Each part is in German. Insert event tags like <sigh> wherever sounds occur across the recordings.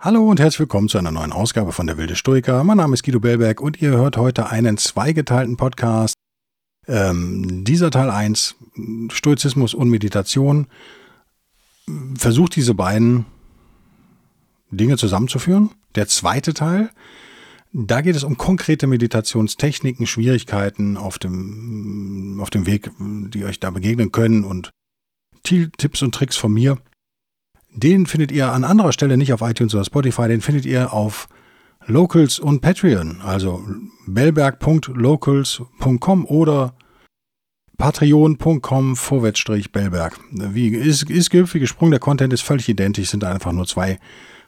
Hallo und herzlich willkommen zu einer neuen Ausgabe von Der Wilde Stoiker. Mein Name ist Guido Bellberg und ihr hört heute einen zweigeteilten Podcast. Ähm, dieser Teil 1, Stoizismus und Meditation, versucht diese beiden Dinge zusammenzuführen. Der zweite Teil, da geht es um konkrete Meditationstechniken, Schwierigkeiten auf dem, auf dem Weg, die euch da begegnen können und Tipps und Tricks von mir. Den findet ihr an anderer Stelle nicht auf iTunes oder Spotify, den findet ihr auf Locals und Patreon, also bellberg.locals.com oder patreon.com vorwärtsstrich Bellberg. Wie ist, ist gehüpft gesprungen, der Content ist völlig identisch, sind einfach nur zwei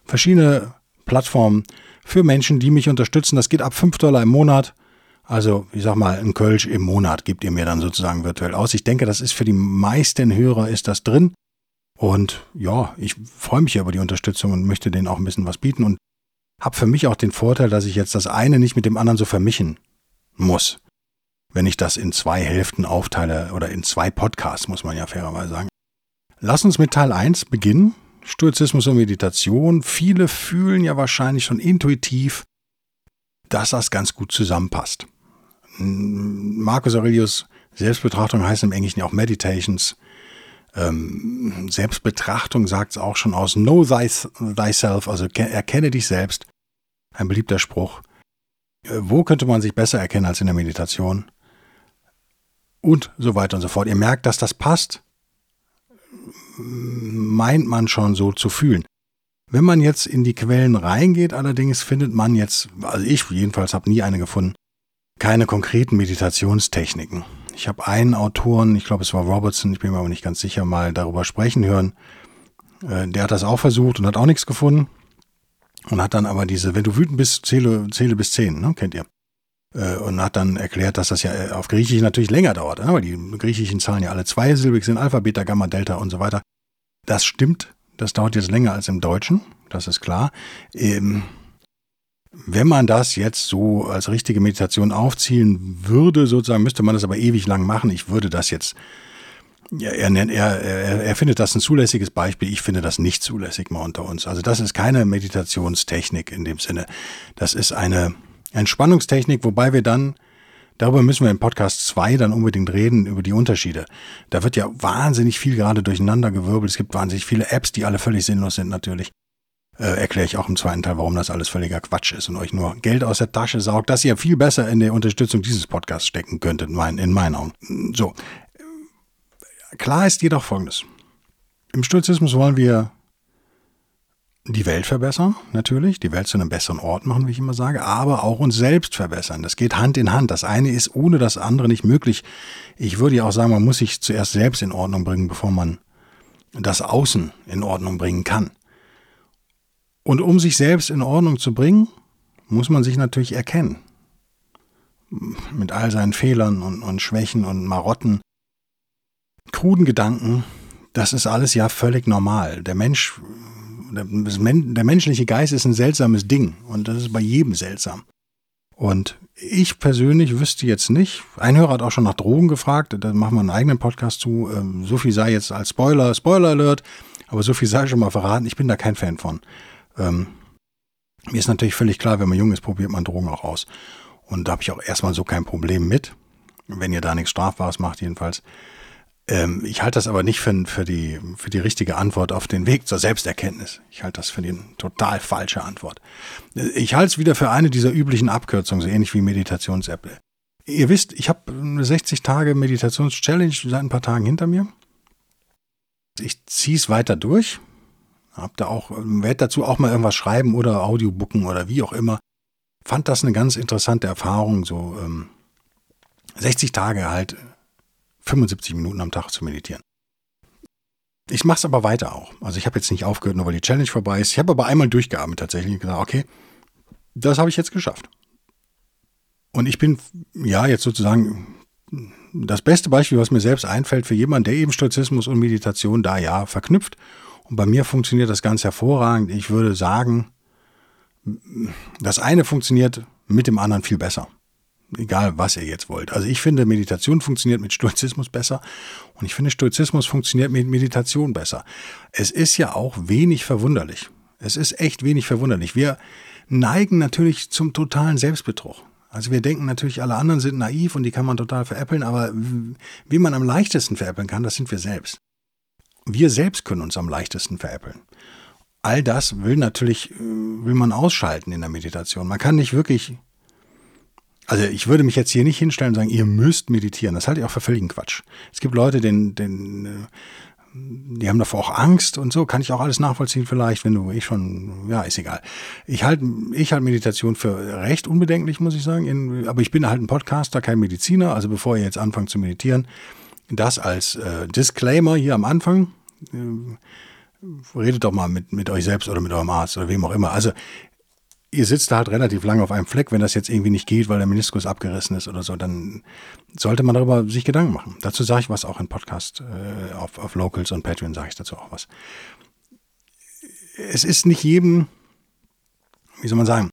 verschiedene Plattformen für Menschen, die mich unterstützen. Das geht ab 5 Dollar im Monat. Also, ich sag mal, ein Kölsch im Monat gibt ihr mir dann sozusagen virtuell aus. Ich denke, das ist für die meisten Hörer ist das drin. Und ja, ich freue mich über die Unterstützung und möchte denen auch ein bisschen was bieten und habe für mich auch den Vorteil, dass ich jetzt das eine nicht mit dem anderen so vermischen muss. Wenn ich das in zwei Hälften aufteile oder in zwei Podcasts, muss man ja fairerweise sagen. Lass uns mit Teil 1 beginnen. Stoizismus und Meditation. Viele fühlen ja wahrscheinlich schon intuitiv, dass das ganz gut zusammenpasst. Marcus Aurelius Selbstbetrachtung heißt im Englischen auch Meditations. Ähm, Selbstbetrachtung sagt es auch schon aus. Know thyself, also erkenne dich selbst. Ein beliebter Spruch. Äh, wo könnte man sich besser erkennen als in der Meditation? Und so weiter und so fort. Ihr merkt, dass das passt. Meint man schon so zu fühlen. Wenn man jetzt in die Quellen reingeht, allerdings findet man jetzt, also ich jedenfalls habe nie eine gefunden, keine konkreten Meditationstechniken. Ich habe einen Autoren, ich glaube es war Robertson, ich bin mir aber nicht ganz sicher, mal darüber sprechen hören. Äh, der hat das auch versucht und hat auch nichts gefunden. Und hat dann aber diese, wenn du wütend bist, zähle, zähle bis zehn, ne? kennt ihr. Äh, und hat dann erklärt, dass das ja äh, auf Griechisch natürlich länger dauert, ne? weil die griechischen Zahlen ja alle zweisilbig sind, Alpha, Beta, Gamma, Delta und so weiter. Das stimmt, das dauert jetzt länger als im Deutschen, das ist klar. Ähm, wenn man das jetzt so als richtige Meditation aufziehen würde, sozusagen, müsste man das aber ewig lang machen. Ich würde das jetzt, er, er, er, er findet das ein zulässiges Beispiel. Ich finde das nicht zulässig mal unter uns. Also das ist keine Meditationstechnik in dem Sinne. Das ist eine Entspannungstechnik, wobei wir dann, darüber müssen wir im Podcast 2 dann unbedingt reden, über die Unterschiede. Da wird ja wahnsinnig viel gerade durcheinander gewirbelt. Es gibt wahnsinnig viele Apps, die alle völlig sinnlos sind natürlich äh, erkläre ich auch im zweiten Teil, warum das alles völliger Quatsch ist und euch nur Geld aus der Tasche saugt, dass ihr viel besser in der Unterstützung dieses Podcasts stecken könntet, in meinen, in meinen Augen. So. Klar ist jedoch Folgendes. Im Stoizismus wollen wir die Welt verbessern, natürlich, die Welt zu einem besseren Ort machen, wie ich immer sage, aber auch uns selbst verbessern. Das geht Hand in Hand. Das eine ist ohne das andere nicht möglich. Ich würde ja auch sagen, man muss sich zuerst selbst in Ordnung bringen, bevor man das Außen in Ordnung bringen kann. Und um sich selbst in Ordnung zu bringen, muss man sich natürlich erkennen. Mit all seinen Fehlern und, und Schwächen und Marotten, kruden Gedanken, das ist alles ja völlig normal. Der Mensch, der, der menschliche Geist ist ein seltsames Ding und das ist bei jedem seltsam. Und ich persönlich wüsste jetzt nicht, ein Hörer hat auch schon nach Drogen gefragt, da machen wir einen eigenen Podcast zu, ähm, so viel sei jetzt als Spoiler, Spoiler Alert, aber so viel sei schon mal verraten, ich bin da kein Fan von. Ähm, mir ist natürlich völlig klar, wenn man jung ist, probiert man Drogen auch aus. Und da habe ich auch erstmal so kein Problem mit, wenn ihr da nichts Strafbares macht, jedenfalls. Ähm, ich halte das aber nicht für, für, die, für die richtige Antwort auf den Weg zur Selbsterkenntnis. Ich halte das für die total falsche Antwort. Ich halte es wieder für eine dieser üblichen Abkürzungen, so ähnlich wie Meditations-App. Ihr wisst, ich habe eine 60 Tage Meditations-Challenge seit ein paar Tagen hinter mir. Ich ziehe es weiter durch. Hab da auch, werde dazu auch mal irgendwas schreiben oder Audiobooken oder wie auch immer. Fand das eine ganz interessante Erfahrung, so ähm, 60 Tage halt 75 Minuten am Tag zu meditieren. Ich mache es aber weiter auch. Also ich habe jetzt nicht aufgehört, nur weil die Challenge vorbei ist. Ich habe aber einmal durchgeatmet tatsächlich und gesagt, okay, das habe ich jetzt geschafft. Und ich bin ja jetzt sozusagen das beste Beispiel, was mir selbst einfällt für jemanden, der eben Stoizismus und Meditation da ja verknüpft. Und bei mir funktioniert das ganz hervorragend. Ich würde sagen, das eine funktioniert mit dem anderen viel besser. Egal, was ihr jetzt wollt. Also ich finde, Meditation funktioniert mit Stoizismus besser und ich finde, Stoizismus funktioniert mit Meditation besser. Es ist ja auch wenig verwunderlich. Es ist echt wenig verwunderlich. Wir neigen natürlich zum totalen Selbstbetrug. Also wir denken natürlich, alle anderen sind naiv und die kann man total veräppeln, aber wie man am leichtesten veräppeln kann, das sind wir selbst. Wir selbst können uns am leichtesten veräppeln. All das will natürlich, äh, will man ausschalten in der Meditation. Man kann nicht wirklich, also ich würde mich jetzt hier nicht hinstellen und sagen, ihr müsst meditieren. Das halte ich auch für völligen Quatsch. Es gibt Leute, den, den, äh, die haben davor auch Angst und so, kann ich auch alles nachvollziehen vielleicht, wenn du, ich schon, ja, ist egal. Ich halte ich halt Meditation für recht unbedenklich, muss ich sagen, in, aber ich bin halt ein Podcaster, kein Mediziner, also bevor ihr jetzt anfangt zu meditieren, das als äh, Disclaimer hier am Anfang, redet doch mal mit, mit euch selbst oder mit eurem Arzt oder wem auch immer. Also ihr sitzt da halt relativ lange auf einem Fleck, wenn das jetzt irgendwie nicht geht, weil der Meniskus abgerissen ist oder so, dann sollte man darüber sich Gedanken machen. Dazu sage ich was auch im Podcast, äh, auf, auf Locals und Patreon sage ich dazu auch was. Es ist nicht jedem, wie soll man sagen,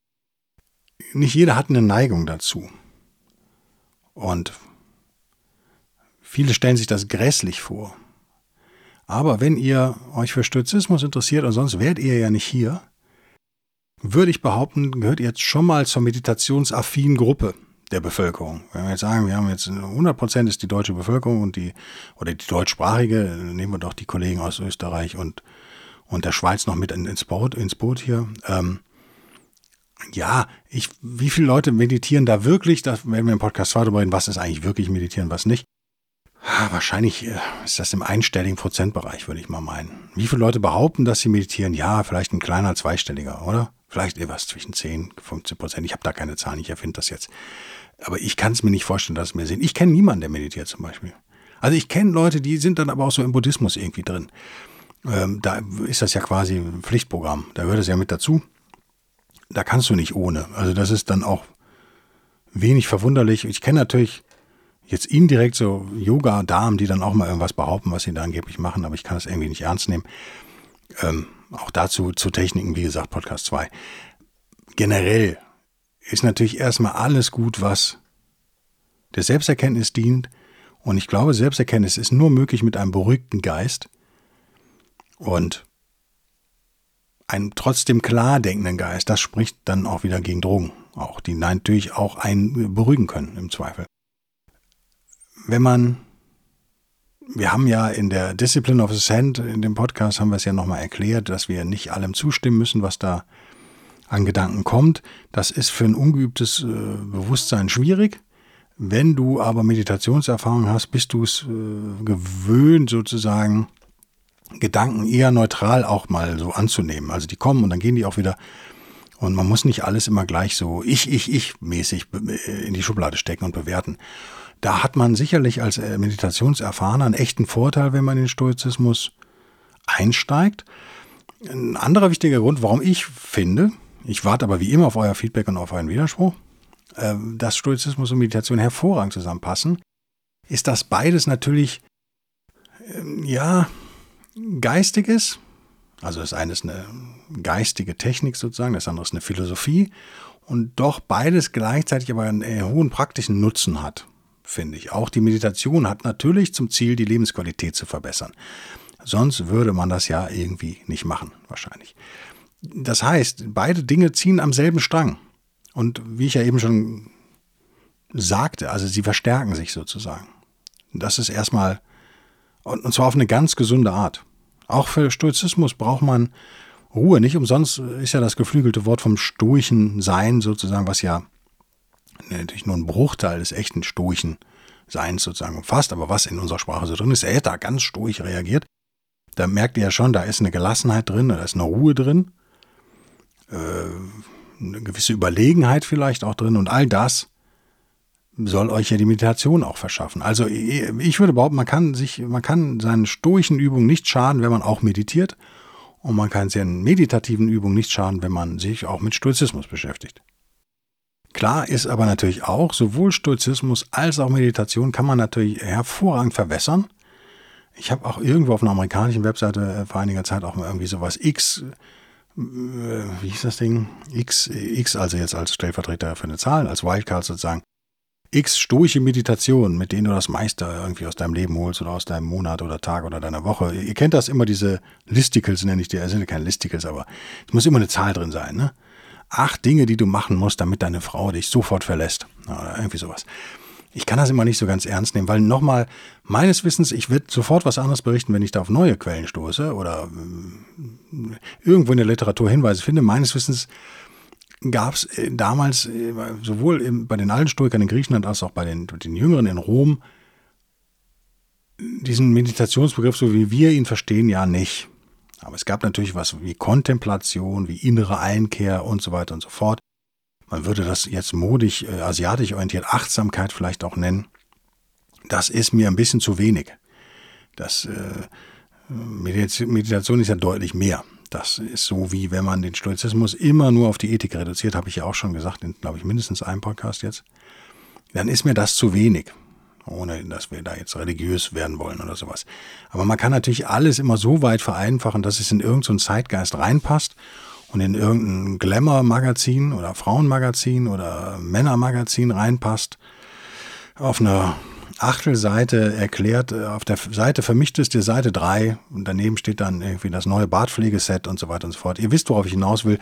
nicht jeder hat eine Neigung dazu. Und viele stellen sich das grässlich vor. Aber wenn ihr euch für Stoizismus interessiert und sonst wärt ihr ja nicht hier, würde ich behaupten, gehört jetzt schon mal zur meditationsaffinen Gruppe der Bevölkerung. Wenn wir jetzt sagen, wir haben jetzt 100 Prozent ist die deutsche Bevölkerung und die, oder die deutschsprachige, nehmen wir doch die Kollegen aus Österreich und, und der Schweiz noch mit ins Boot, ins Boot hier. Ähm, ja, ich, wie viele Leute meditieren da wirklich? Da werden wir im Podcast 2 darüber reden, was ist eigentlich wirklich meditieren, was nicht. Ah, wahrscheinlich äh, ist das im einstelligen Prozentbereich, würde ich mal meinen. Wie viele Leute behaupten, dass sie meditieren? Ja, vielleicht ein kleiner zweistelliger, oder? Vielleicht etwas zwischen 10, 15 Prozent. Ich habe da keine Zahlen, ich erfinde das jetzt. Aber ich kann es mir nicht vorstellen, dass es mehr sind. Ich kenne niemanden, der meditiert zum Beispiel. Also ich kenne Leute, die sind dann aber auch so im Buddhismus irgendwie drin. Ähm, da ist das ja quasi ein Pflichtprogramm. Da gehört es ja mit dazu. Da kannst du nicht ohne. Also das ist dann auch wenig verwunderlich. Ich kenne natürlich jetzt indirekt so Yoga-Damen, die dann auch mal irgendwas behaupten, was sie da angeblich machen, aber ich kann das irgendwie nicht ernst nehmen. Ähm, auch dazu zu Techniken, wie gesagt, Podcast 2. Generell ist natürlich erstmal alles gut, was der Selbsterkenntnis dient. Und ich glaube, Selbsterkenntnis ist nur möglich mit einem beruhigten Geist und einem trotzdem klar denkenden Geist. Das spricht dann auch wieder gegen Drogen, auch die natürlich auch einen beruhigen können im Zweifel. Wenn man wir haben ja in der Discipline of Ascent, in dem Podcast haben wir es ja nochmal erklärt, dass wir nicht allem zustimmen müssen, was da an Gedanken kommt. Das ist für ein ungeübtes äh, Bewusstsein schwierig. Wenn du aber Meditationserfahrung hast, bist du es äh, gewöhnt, sozusagen Gedanken eher neutral auch mal so anzunehmen. Also die kommen und dann gehen die auch wieder. Und man muss nicht alles immer gleich so ich, ich, ich mäßig äh, in die Schublade stecken und bewerten. Da hat man sicherlich als äh, Meditationserfahrener einen echten Vorteil, wenn man in den Stoizismus einsteigt. Ein anderer wichtiger Grund, warum ich finde, ich warte aber wie immer auf euer Feedback und auf euren Widerspruch, äh, dass Stoizismus und Meditation hervorragend zusammenpassen, ist, dass beides natürlich, ähm, ja, geistig ist. Also das eine ist eine geistige Technik sozusagen, das andere ist eine Philosophie und doch beides gleichzeitig aber einen äh, hohen praktischen Nutzen hat finde ich. Auch die Meditation hat natürlich zum Ziel, die Lebensqualität zu verbessern. Sonst würde man das ja irgendwie nicht machen, wahrscheinlich. Das heißt, beide Dinge ziehen am selben Strang. Und wie ich ja eben schon sagte, also sie verstärken sich sozusagen. Das ist erstmal, und zwar auf eine ganz gesunde Art. Auch für Stoizismus braucht man Ruhe. Nicht umsonst ist ja das geflügelte Wort vom stoischen Sein sozusagen, was ja natürlich nur ein Bruchteil des echten stoischen Seins sozusagen umfasst, aber was in unserer Sprache so drin ist, er hat da ganz stoisch reagiert. Da merkt ihr ja schon, da ist eine Gelassenheit drin, da ist eine Ruhe drin, äh, eine gewisse Überlegenheit vielleicht auch drin und all das soll euch ja die Meditation auch verschaffen. Also ich würde behaupten, man kann sich, man kann seinen stoischen Übungen nicht schaden, wenn man auch meditiert. Und man kann seinen meditativen Übungen nicht schaden, wenn man sich auch mit Stoizismus beschäftigt. Klar ist aber natürlich auch, sowohl Stoizismus als auch Meditation kann man natürlich hervorragend verwässern. Ich habe auch irgendwo auf einer amerikanischen Webseite äh, vor einiger Zeit auch mal irgendwie sowas X, äh, wie hieß das Ding? X, X also jetzt als Stellvertreter für eine Zahl, als Wildcard sozusagen. X stoische Meditationen, mit denen du das meiste irgendwie aus deinem Leben holst oder aus deinem Monat oder Tag oder deiner Woche. Ihr kennt das immer, diese Listicles nenne ich die, es sind keine Listicles, aber es muss immer eine Zahl drin sein, ne? Acht Dinge, die du machen musst, damit deine Frau dich sofort verlässt. Oder irgendwie sowas. Ich kann das immer nicht so ganz ernst nehmen, weil nochmal, meines Wissens, ich werde sofort was anderes berichten, wenn ich da auf neue Quellen stoße oder äh, irgendwo in der Literatur Hinweise finde. Meines Wissens gab es äh, damals äh, sowohl bei den alten Stoikern in Griechenland als auch bei den, den Jüngeren in Rom diesen Meditationsbegriff, so wie wir ihn verstehen, ja nicht. Aber es gab natürlich was wie Kontemplation, wie innere Einkehr und so weiter und so fort. Man würde das jetzt modig, äh, asiatisch orientiert Achtsamkeit vielleicht auch nennen. Das ist mir ein bisschen zu wenig. Das äh, Meditation ist ja deutlich mehr. Das ist so wie wenn man den Stoizismus immer nur auf die Ethik reduziert, habe ich ja auch schon gesagt, in glaube ich mindestens einem Podcast jetzt. Dann ist mir das zu wenig ohne dass wir da jetzt religiös werden wollen oder sowas. Aber man kann natürlich alles immer so weit vereinfachen, dass es in irgendeinen Zeitgeist reinpasst und in irgendein Glamour-Magazin oder Frauenmagazin oder Männermagazin reinpasst. Auf einer Achtelseite erklärt, auf der Seite vermischt ist die Seite 3 und daneben steht dann irgendwie das neue Bartpflegeset und so weiter und so fort. Ihr wisst, worauf ich hinaus will.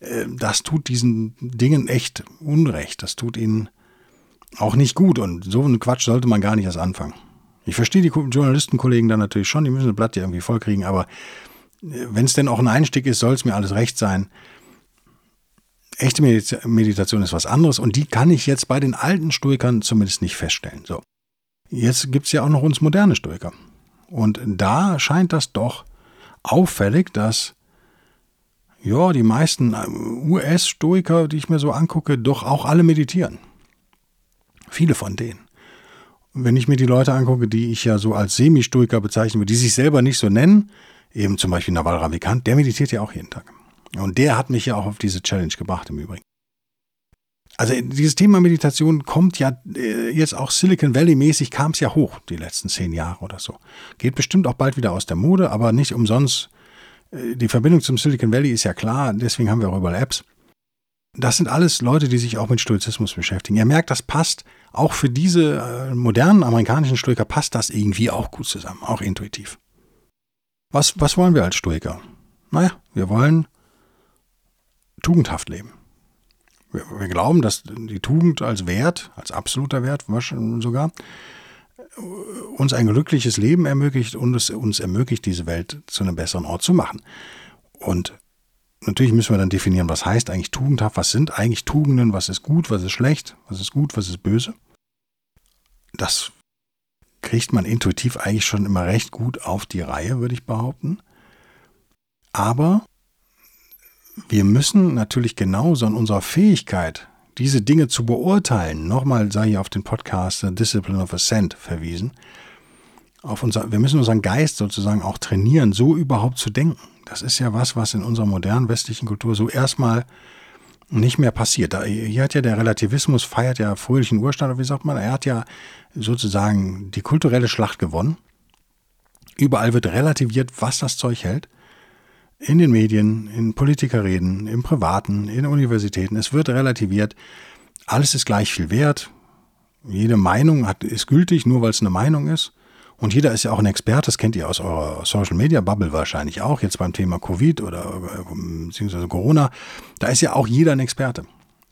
Äh, das tut diesen Dingen echt Unrecht. Das tut ihnen auch nicht gut und so einen Quatsch sollte man gar nicht erst anfangen. Ich verstehe die Journalistenkollegen dann natürlich schon, die müssen das Blatt ja irgendwie vollkriegen, aber äh, wenn es denn auch ein Einstieg ist, soll es mir alles recht sein. Echte Meditation ist was anderes und die kann ich jetzt bei den alten Stoikern zumindest nicht feststellen. So. Jetzt gibt es ja auch noch uns moderne Stoiker. Und da scheint das doch auffällig, dass ja, die meisten äh, US-Stoiker, die ich mir so angucke, doch auch alle meditieren. Viele von denen. wenn ich mir die Leute angucke, die ich ja so als Semi-Stoiker bezeichne, die sich selber nicht so nennen, eben zum Beispiel Naval Ravikant, der meditiert ja auch jeden Tag. Und der hat mich ja auch auf diese Challenge gebracht im Übrigen. Also dieses Thema Meditation kommt ja äh, jetzt auch Silicon Valley mäßig, kam es ja hoch die letzten zehn Jahre oder so. Geht bestimmt auch bald wieder aus der Mode, aber nicht umsonst. Äh, die Verbindung zum Silicon Valley ist ja klar, deswegen haben wir auch überall Apps. Das sind alles Leute, die sich auch mit Stoizismus beschäftigen. Ihr merkt, das passt auch für diese äh, modernen amerikanischen Stoiker passt das irgendwie auch gut zusammen, auch intuitiv. Was, was wollen wir als Stoiker? Naja, wir wollen tugendhaft leben. Wir, wir glauben, dass die Tugend als Wert, als absoluter Wert sogar, uns ein glückliches Leben ermöglicht und es uns ermöglicht, diese Welt zu einem besseren Ort zu machen. Und natürlich müssen wir dann definieren, was heißt eigentlich tugendhaft, was sind eigentlich Tugenden, was ist gut, was ist schlecht, was ist gut, was ist böse. Das kriegt man intuitiv eigentlich schon immer recht gut auf die Reihe, würde ich behaupten. Aber wir müssen natürlich genauso an unserer Fähigkeit, diese Dinge zu beurteilen, nochmal sei hier auf den Podcast The Discipline of Ascent verwiesen, auf unser, wir müssen unseren Geist sozusagen auch trainieren, so überhaupt zu denken. Das ist ja was, was in unserer modernen westlichen Kultur so erstmal nicht mehr passiert. hier hat ja der Relativismus feiert ja fröhlichen Urstand, wie sagt man, er hat ja sozusagen die kulturelle Schlacht gewonnen. Überall wird relativiert, was das Zeug hält. In den Medien, in Politikerreden, im Privaten, in Universitäten. Es wird relativiert. Alles ist gleich viel wert. Jede Meinung hat, ist gültig, nur weil es eine Meinung ist. Und jeder ist ja auch ein Experte, das kennt ihr aus eurer Social Media Bubble wahrscheinlich auch, jetzt beim Thema Covid oder äh, beziehungsweise Corona. Da ist ja auch jeder ein Experte.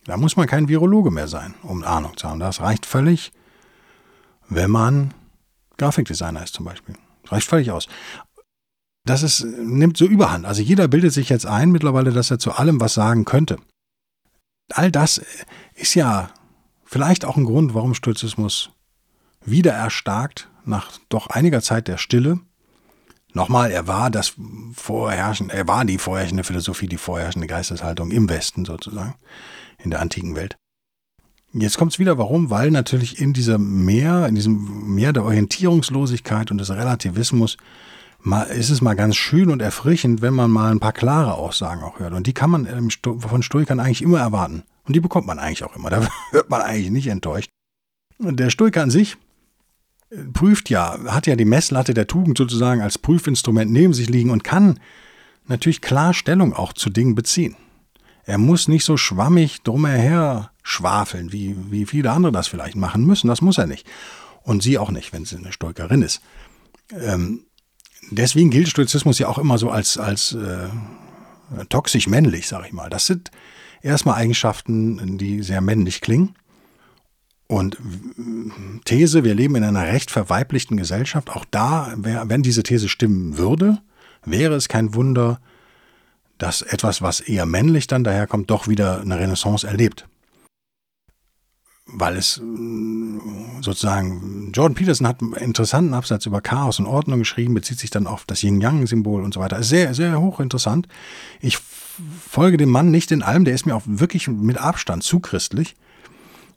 Da muss man kein Virologe mehr sein, um Ahnung zu haben. Das reicht völlig, wenn man Grafikdesigner ist zum Beispiel. Das reicht völlig aus. Das ist, nimmt so überhand. Also jeder bildet sich jetzt ein mittlerweile, dass er zu allem was sagen könnte. All das ist ja vielleicht auch ein Grund, warum Stoizismus wieder erstarkt nach doch einiger Zeit der Stille. Nochmal, er war das vorherrschende, er war die vorherrschende Philosophie, die vorherrschende Geisteshaltung im Westen sozusagen, in der antiken Welt. Jetzt kommt es wieder, warum? Weil natürlich in diesem Meer, in diesem Meer der Orientierungslosigkeit und des Relativismus mal, ist es mal ganz schön und erfrischend, wenn man mal ein paar klare Aussagen auch hört. Und die kann man von Stoikern eigentlich immer erwarten. Und die bekommt man eigentlich auch immer. Da <laughs> wird man eigentlich nicht enttäuscht. Der Stoiker an sich prüft ja, hat ja die Messlatte der Tugend sozusagen als Prüfinstrument neben sich liegen und kann natürlich klar Stellung auch zu Dingen beziehen. Er muss nicht so schwammig drumher schwafeln, wie, wie viele andere das vielleicht machen müssen. Das muss er nicht. Und sie auch nicht, wenn sie eine Stoikerin ist. Ähm, deswegen gilt Stoizismus ja auch immer so als, als äh, toxisch männlich, sag ich mal. Das sind erstmal Eigenschaften, die sehr männlich klingen. Und These, wir leben in einer recht verweiblichten Gesellschaft, auch da, wenn diese These stimmen würde, wäre es kein Wunder, dass etwas, was eher männlich dann daherkommt, doch wieder eine Renaissance erlebt. Weil es sozusagen, Jordan Peterson hat einen interessanten Absatz über Chaos und Ordnung geschrieben, bezieht sich dann auf das Yin-Yang-Symbol und so weiter. Sehr, sehr hochinteressant. Ich folge dem Mann nicht in allem, der ist mir auch wirklich mit Abstand zu christlich.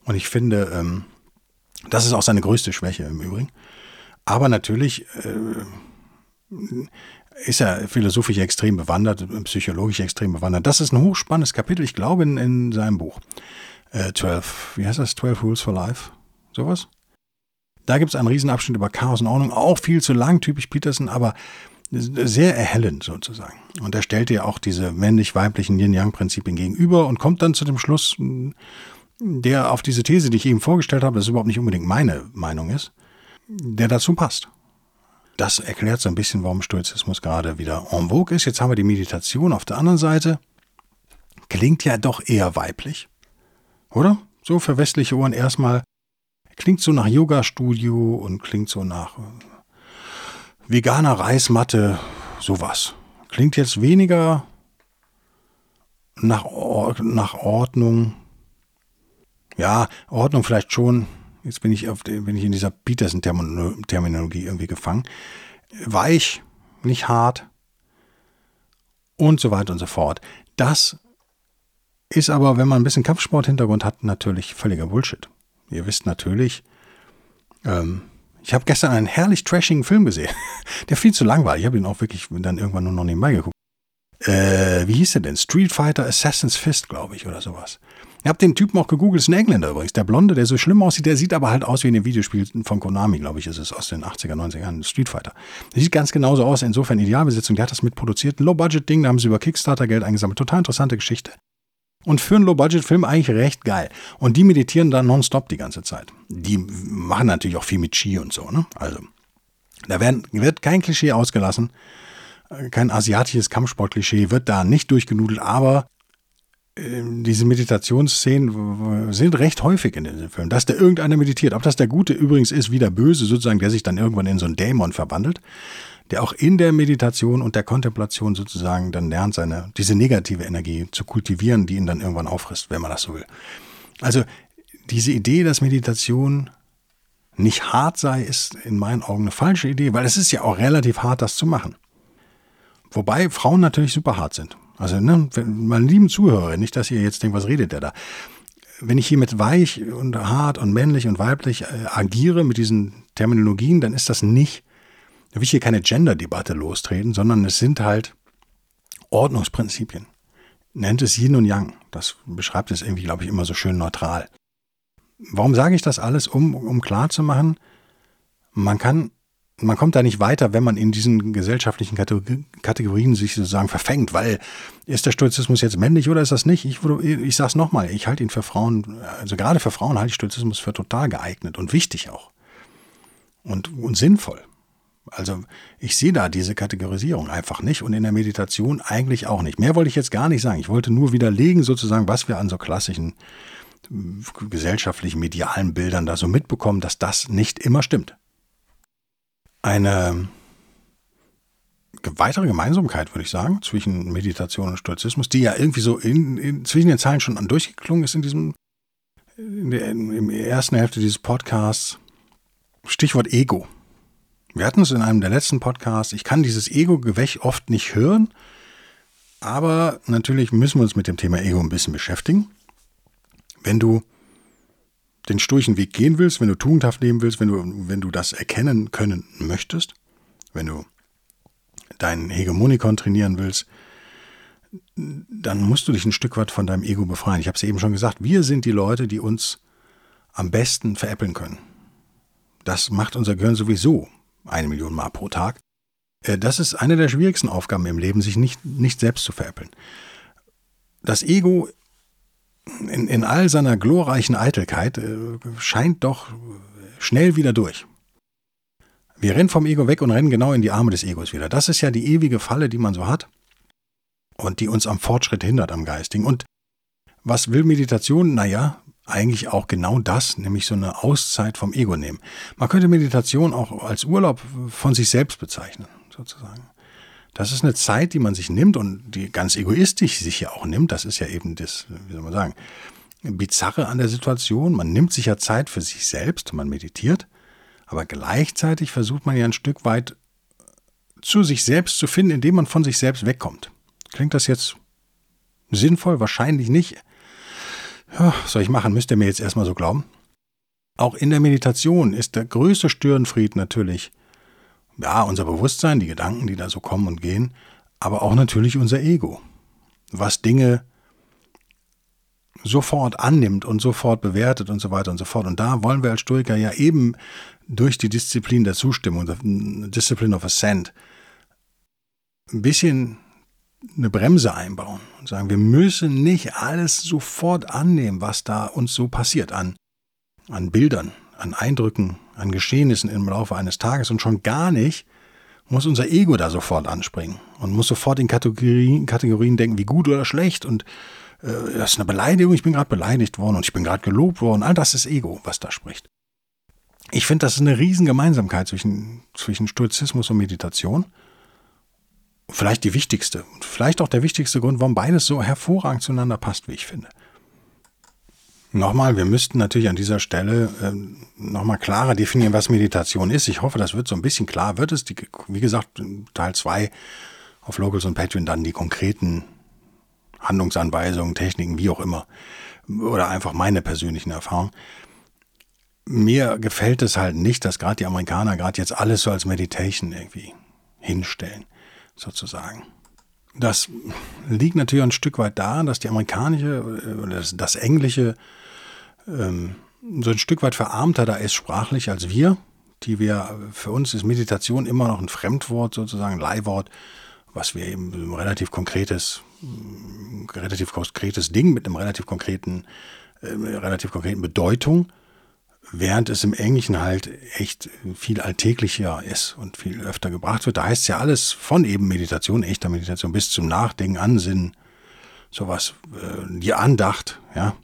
Und ich finde, ähm, das ist auch seine größte Schwäche im Übrigen. Aber natürlich äh, ist er philosophisch extrem bewandert, psychologisch extrem bewandert. Das ist ein hochspannendes Kapitel, ich glaube, in, in seinem Buch. Äh, 12, wie heißt das? 12 Rules for Life? Sowas? Da gibt es einen Riesenabschnitt über Chaos und Ordnung, auch viel zu lang, typisch Peterson, aber sehr erhellend sozusagen. Und er stellt dir auch diese männlich-weiblichen Yin-Yang-Prinzipien gegenüber und kommt dann zu dem Schluss, der auf diese These, die ich eben vorgestellt habe, das überhaupt nicht unbedingt meine Meinung ist, der dazu passt. Das erklärt so ein bisschen, warum Stoizismus gerade wieder en vogue ist. Jetzt haben wir die Meditation auf der anderen Seite. Klingt ja doch eher weiblich, oder? So für westliche Ohren erstmal Klingt so nach Yoga-Studio und klingt so nach äh, veganer Reismatte, sowas. Klingt jetzt weniger nach, nach Ordnung. Ja, Ordnung vielleicht schon. Jetzt bin ich, auf, bin ich in dieser Peterson-Terminologie irgendwie gefangen. Weich, nicht hart und so weiter und so fort. Das ist aber, wenn man ein bisschen Kampfsport-Hintergrund hat, natürlich völliger Bullshit. Ihr wisst natürlich, ähm, ich habe gestern einen herrlich trashigen Film gesehen. <laughs> der viel zu lang war. Ich habe ihn auch wirklich dann irgendwann nur noch nebenbei geguckt. Äh, wie hieß der denn? Street Fighter Assassin's Fist, glaube ich, oder sowas. Ich habe den Typen auch gegoogelt, ist ein Engländer übrigens. Der Blonde, der so schlimm aussieht, der sieht aber halt aus wie in dem Videospiel von Konami, glaube ich, ist es aus den 80er, 90er Jahren, Street Fighter. Der sieht ganz genauso aus, insofern Idealbesetzung. Der hat das mitproduziert. Ein Low-Budget-Ding, da haben sie über Kickstarter Geld eingesammelt. Total interessante Geschichte und für einen Low-Budget-Film eigentlich recht geil. Und die meditieren dann nonstop die ganze Zeit. Die machen natürlich auch viel mit Chi und so. Ne? Also, da werden, wird kein Klischee ausgelassen. Kein asiatisches Kampfsport-Klischee wird da nicht durchgenudelt, aber äh, diese Meditationsszenen sind recht häufig in diesem Film. Dass da irgendeiner meditiert. Ob das der Gute übrigens ist, wie der Böse sozusagen, der sich dann irgendwann in so einen Dämon verwandelt der auch in der Meditation und der Kontemplation sozusagen dann lernt, seine, diese negative Energie zu kultivieren, die ihn dann irgendwann auffrisst, wenn man das so will. Also diese Idee, dass Meditation nicht hart sei, ist in meinen Augen eine falsche Idee, weil es ist ja auch relativ hart, das zu machen. Wobei Frauen natürlich super hart sind. Also, ne, meine lieben Zuhörer, nicht, dass ihr jetzt denkt, was redet der da? Wenn ich hier mit weich und hart und männlich und weiblich äh, agiere mit diesen Terminologien, dann ist das nicht da will ich hier keine Gender-Debatte lostreten, sondern es sind halt Ordnungsprinzipien. Nennt es Yin und Yang. Das beschreibt es irgendwie, glaube ich, immer so schön neutral. Warum sage ich das alles, um, um klarzumachen, man kann, man kommt da nicht weiter, wenn man in diesen gesellschaftlichen Kategorien sich sozusagen verfängt, weil ist der Stoizismus jetzt männlich oder ist das nicht? Ich, ich sage es nochmal, ich halte ihn für Frauen, also gerade für Frauen halte ich Stoizismus für total geeignet und wichtig auch. Und, und sinnvoll. Also ich sehe da diese Kategorisierung einfach nicht und in der Meditation eigentlich auch nicht. Mehr wollte ich jetzt gar nicht sagen. Ich wollte nur widerlegen sozusagen, was wir an so klassischen äh, gesellschaftlichen, medialen Bildern da so mitbekommen, dass das nicht immer stimmt. Eine weitere Gemeinsamkeit, würde ich sagen, zwischen Meditation und Stoizismus, die ja irgendwie so in, in, zwischen den Zeilen schon durchgeklungen ist in diesem, in der in, ersten Hälfte dieses Podcasts. Stichwort Ego. Wir hatten es in einem der letzten Podcasts. Ich kann dieses Ego-Gewäch oft nicht hören, aber natürlich müssen wir uns mit dem Thema Ego ein bisschen beschäftigen. Wenn du den sturchen Weg gehen willst, wenn du tugendhaft leben willst, wenn du, wenn du das erkennen können möchtest, wenn du deinen Hegemonikon trainieren willst, dann musst du dich ein Stück weit von deinem Ego befreien. Ich habe es eben schon gesagt, wir sind die Leute, die uns am besten veräppeln können. Das macht unser Gehirn sowieso eine Million Mal pro Tag. Äh, das ist eine der schwierigsten Aufgaben im Leben, sich nicht, nicht selbst zu veräppeln. Das Ego in, in all seiner glorreichen Eitelkeit äh, scheint doch schnell wieder durch. Wir rennen vom Ego weg und rennen genau in die Arme des Egos wieder. Das ist ja die ewige Falle, die man so hat und die uns am Fortschritt hindert, am Geistigen. Und was will Meditation? Naja, eigentlich auch genau das, nämlich so eine Auszeit vom Ego nehmen. Man könnte Meditation auch als Urlaub von sich selbst bezeichnen, sozusagen. Das ist eine Zeit, die man sich nimmt und die ganz egoistisch sich ja auch nimmt. Das ist ja eben das, wie soll man sagen, Bizarre an der Situation. Man nimmt sich ja Zeit für sich selbst, man meditiert, aber gleichzeitig versucht man ja ein Stück weit zu sich selbst zu finden, indem man von sich selbst wegkommt. Klingt das jetzt sinnvoll? Wahrscheinlich nicht. Ja, soll ich machen? Müsst ihr mir jetzt erstmal so glauben? Auch in der Meditation ist der größte Störenfried natürlich, ja, unser Bewusstsein, die Gedanken, die da so kommen und gehen, aber auch natürlich unser Ego, was Dinge sofort annimmt und sofort bewertet und so weiter und so fort. Und da wollen wir als Stoiker ja eben durch die Disziplin der Zustimmung, Discipline of Assent, ein bisschen eine Bremse einbauen und sagen, wir müssen nicht alles sofort annehmen, was da uns so passiert an, an Bildern, an Eindrücken, an Geschehnissen im Laufe eines Tages und schon gar nicht muss unser Ego da sofort anspringen und muss sofort in Kategorien, Kategorien denken, wie gut oder schlecht und äh, das ist eine Beleidigung, ich bin gerade beleidigt worden und ich bin gerade gelobt worden. All das ist Ego, was da spricht. Ich finde, das ist eine Riesengemeinsamkeit zwischen, zwischen Stoizismus und Meditation vielleicht die wichtigste, vielleicht auch der wichtigste Grund, warum beides so hervorragend zueinander passt, wie ich finde. Nochmal, wir müssten natürlich an dieser Stelle äh, nochmal klarer definieren, was Meditation ist. Ich hoffe, das wird so ein bisschen klar. Wird es, die, wie gesagt, Teil 2 auf Locals und Patreon dann die konkreten Handlungsanweisungen, Techniken, wie auch immer. Oder einfach meine persönlichen Erfahrungen. Mir gefällt es halt nicht, dass gerade die Amerikaner gerade jetzt alles so als Meditation irgendwie hinstellen sozusagen. Das liegt natürlich ein Stück weit daran, dass die amerikanische äh, oder das, das englische ähm, so ein Stück weit verarmter da ist sprachlich als wir, die wir, für uns ist Meditation immer noch ein Fremdwort sozusagen, ein Leihwort, was wir eben ein relativ konkretes, relativ konkretes Ding mit einem relativ konkreten, äh, relativ konkreten Bedeutung während es im Englischen halt echt viel alltäglicher ist und viel öfter gebracht wird. Da heißt es ja alles von eben Meditation, echter Meditation bis zum Nachdenken, Ansinnen, sowas, äh, die Andacht, ja.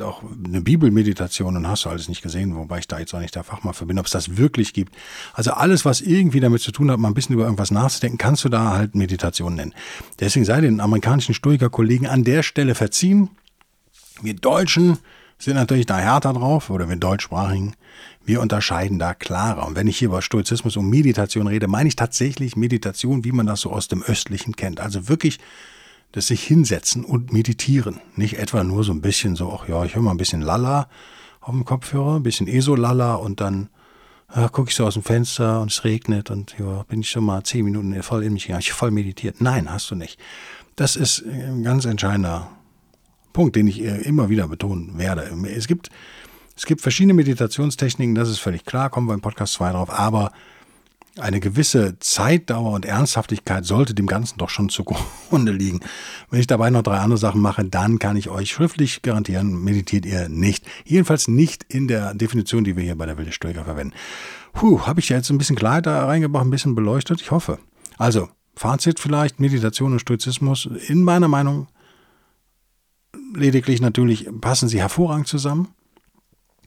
Auch eine Bibelmeditation und hast du alles nicht gesehen, wobei ich da jetzt auch nicht der Fachmann für bin, ob es das wirklich gibt. Also alles, was irgendwie damit zu tun hat, mal ein bisschen über irgendwas nachzudenken, kannst du da halt Meditation nennen. Deswegen sei den amerikanischen Stoiker-Kollegen an der Stelle verziehen. Wir Deutschen, sind natürlich da härter drauf, oder wir deutschsprachigen, wir unterscheiden da klarer. Und wenn ich hier über Stoizismus und Meditation rede, meine ich tatsächlich Meditation, wie man das so aus dem Östlichen kennt. Also wirklich das sich hinsetzen und meditieren. Nicht etwa nur so ein bisschen so, ach ja, ich höre mal ein bisschen Lala auf dem Kopfhörer, ein bisschen ESO-Lala und dann ja, gucke ich so aus dem Fenster und es regnet und ja, bin ich schon mal zehn Minuten voll in mich gegangen, ich voll meditiert. Nein, hast du nicht. Das ist ein ganz entscheidender Punkt, den ich immer wieder betonen werde. Es gibt, es gibt verschiedene Meditationstechniken, das ist völlig klar, kommen wir im Podcast 2 drauf, aber eine gewisse Zeitdauer und Ernsthaftigkeit sollte dem Ganzen doch schon zugrunde liegen. Wenn ich dabei noch drei andere Sachen mache, dann kann ich euch schriftlich garantieren, meditiert ihr nicht. Jedenfalls nicht in der Definition, die wir hier bei der Wilde Stoiker verwenden. Puh, habe ich jetzt ein bisschen Klarheit da reingebracht, ein bisschen beleuchtet? Ich hoffe. Also, Fazit vielleicht, Meditation und Stoizismus, in meiner Meinung lediglich natürlich passen sie hervorragend zusammen.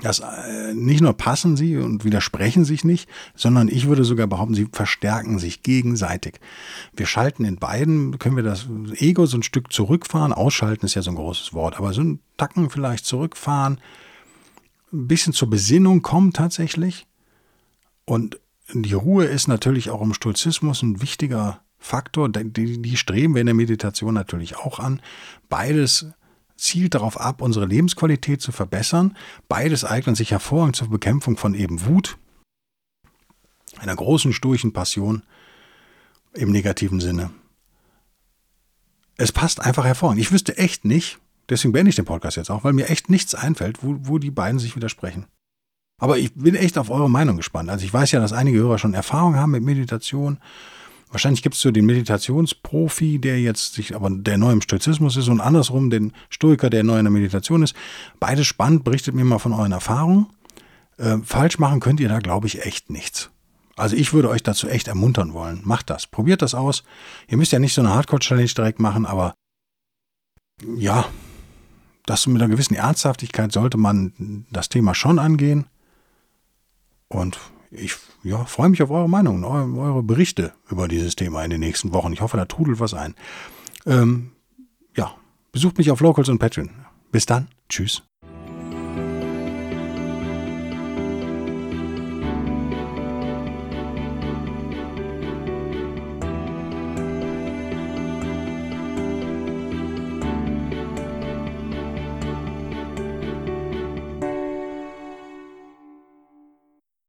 Das, äh, nicht nur passen sie und widersprechen sich nicht, sondern ich würde sogar behaupten, sie verstärken sich gegenseitig. Wir schalten in beiden, können wir das Ego so ein Stück zurückfahren, ausschalten ist ja so ein großes Wort, aber so ein Tacken vielleicht zurückfahren, ein bisschen zur Besinnung kommen tatsächlich. Und die Ruhe ist natürlich auch im Stoizismus ein wichtiger Faktor, die, die streben wir in der Meditation natürlich auch an. Beides zielt darauf ab, unsere Lebensqualität zu verbessern. Beides eignet sich hervorragend zur Bekämpfung von eben Wut, einer großen, sturchen Passion im negativen Sinne. es passt einfach hervorragend. Ich wüsste echt nicht, deswegen beende ich den Podcast jetzt auch, weil mir echt nichts einfällt, wo, wo die beiden sich widersprechen. Aber ich bin echt auf eure Meinung gespannt. Also ich weiß ja, dass einige Hörer schon Erfahrung haben mit Meditation. Wahrscheinlich gibt es so den Meditationsprofi, der jetzt sich aber der neu im Stoizismus ist und andersrum den Stoiker, der neu in der Meditation ist. Beides spannend, berichtet mir mal von euren Erfahrungen. Äh, falsch machen könnt ihr da, glaube ich, echt nichts. Also ich würde euch dazu echt ermuntern wollen. Macht das. Probiert das aus. Ihr müsst ja nicht so eine Hardcore-Challenge direkt machen, aber ja, das mit einer gewissen Ernsthaftigkeit sollte man das Thema schon angehen. Und ich ja, freue mich auf eure Meinung, eure, Berichte über dieses Thema in den nächsten Wochen. Ich hoffe, da trudelt was ein. Ähm, ja, besucht mich auf Locals und Patreon. Bis dann. Tschüss.